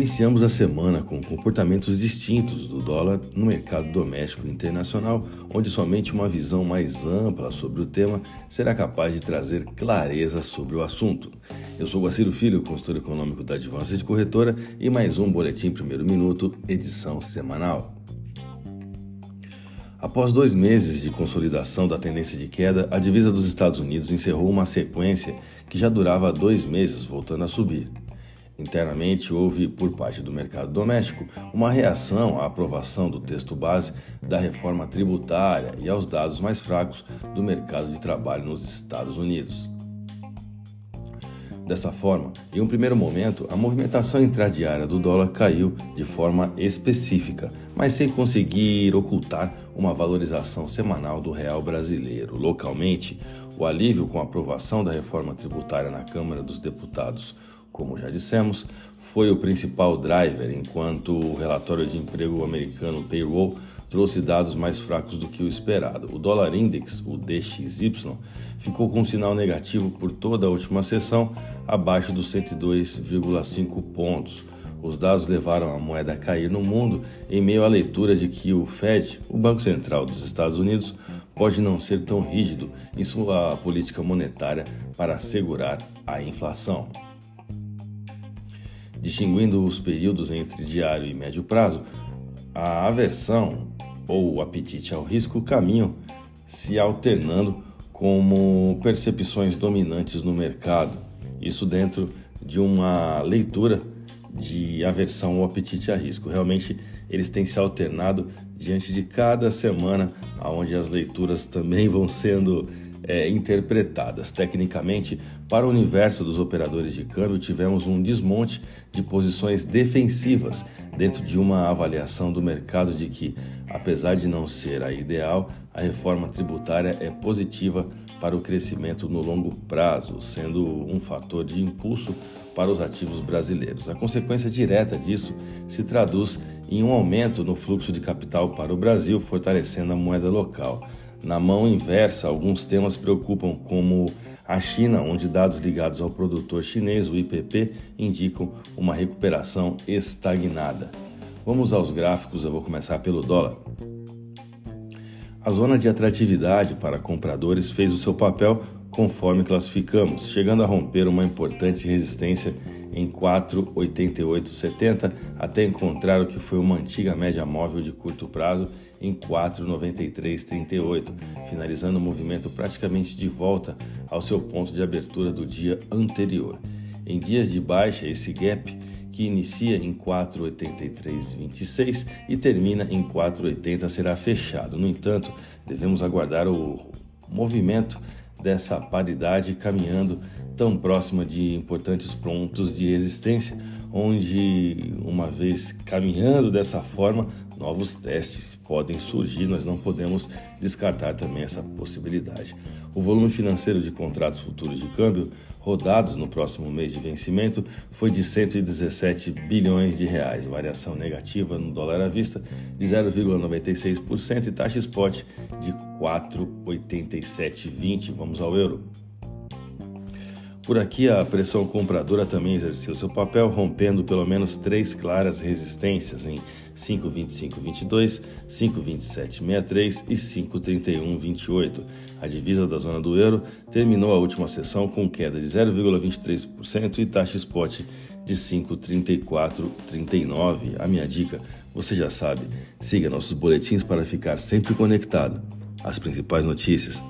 Iniciamos a semana com comportamentos distintos do dólar no mercado doméstico e internacional, onde somente uma visão mais ampla sobre o tema será capaz de trazer clareza sobre o assunto. Eu sou Guaciro Filho, consultor econômico da Advança de Corretora, e mais um Boletim Primeiro Minuto, edição semanal. Após dois meses de consolidação da tendência de queda, a divisa dos Estados Unidos encerrou uma sequência que já durava dois meses, voltando a subir. Internamente, houve, por parte do mercado doméstico, uma reação à aprovação do texto base da reforma tributária e aos dados mais fracos do mercado de trabalho nos Estados Unidos. Dessa forma, em um primeiro momento, a movimentação intradiária do dólar caiu de forma específica, mas sem conseguir ocultar uma valorização semanal do real brasileiro. Localmente, o alívio com a aprovação da reforma tributária na Câmara dos Deputados como já dissemos, foi o principal driver, enquanto o relatório de emprego americano Payroll trouxe dados mais fracos do que o esperado. O dólar index, o DXY, ficou com um sinal negativo por toda a última sessão, abaixo dos 102,5 pontos. Os dados levaram a moeda a cair no mundo em meio à leitura de que o Fed, o Banco Central dos Estados Unidos, pode não ser tão rígido em sua política monetária para assegurar a inflação. Distinguindo os períodos entre diário e médio prazo, a aversão ou o apetite ao risco caminham se alternando como percepções dominantes no mercado. Isso dentro de uma leitura de aversão ou apetite a risco. Realmente eles têm se alternado diante de cada semana, onde as leituras também vão sendo é, interpretadas. Tecnicamente, para o universo dos operadores de câmbio, tivemos um desmonte de posições defensivas dentro de uma avaliação do mercado de que, apesar de não ser a ideal, a reforma tributária é positiva para o crescimento no longo prazo, sendo um fator de impulso para os ativos brasileiros. A consequência direta disso se traduz em um aumento no fluxo de capital para o Brasil, fortalecendo a moeda local. Na mão inversa, alguns temas preocupam, como a China, onde dados ligados ao produtor chinês, o IPP, indicam uma recuperação estagnada. Vamos aos gráficos, eu vou começar pelo dólar. A zona de atratividade para compradores fez o seu papel conforme classificamos, chegando a romper uma importante resistência em 4,8870 até encontrar o que foi uma antiga média móvel de curto prazo em 4,9338, finalizando o movimento praticamente de volta ao seu ponto de abertura do dia anterior. Em dias de baixa, esse gap que inicia em 4,8326 e termina em 4,80 será fechado. No entanto, devemos aguardar o movimento dessa paridade caminhando tão próxima de importantes pontos de resistência, onde, uma vez caminhando dessa forma, novos testes podem surgir, nós não podemos descartar também essa possibilidade. O volume financeiro de contratos futuros de câmbio rodados no próximo mês de vencimento foi de 117 bilhões de reais, variação negativa no dólar à vista de 0,96% e taxa spot de 4,8720. Vamos ao euro. Por aqui, a pressão compradora também exerceu seu papel, rompendo pelo menos três claras resistências em 5,2522, 5,2763 e 5,3128. A divisa da zona do euro terminou a última sessão com queda de 0,23% e taxa spot de 5,3439. A minha dica, você já sabe, siga nossos boletins para ficar sempre conectado às principais notícias.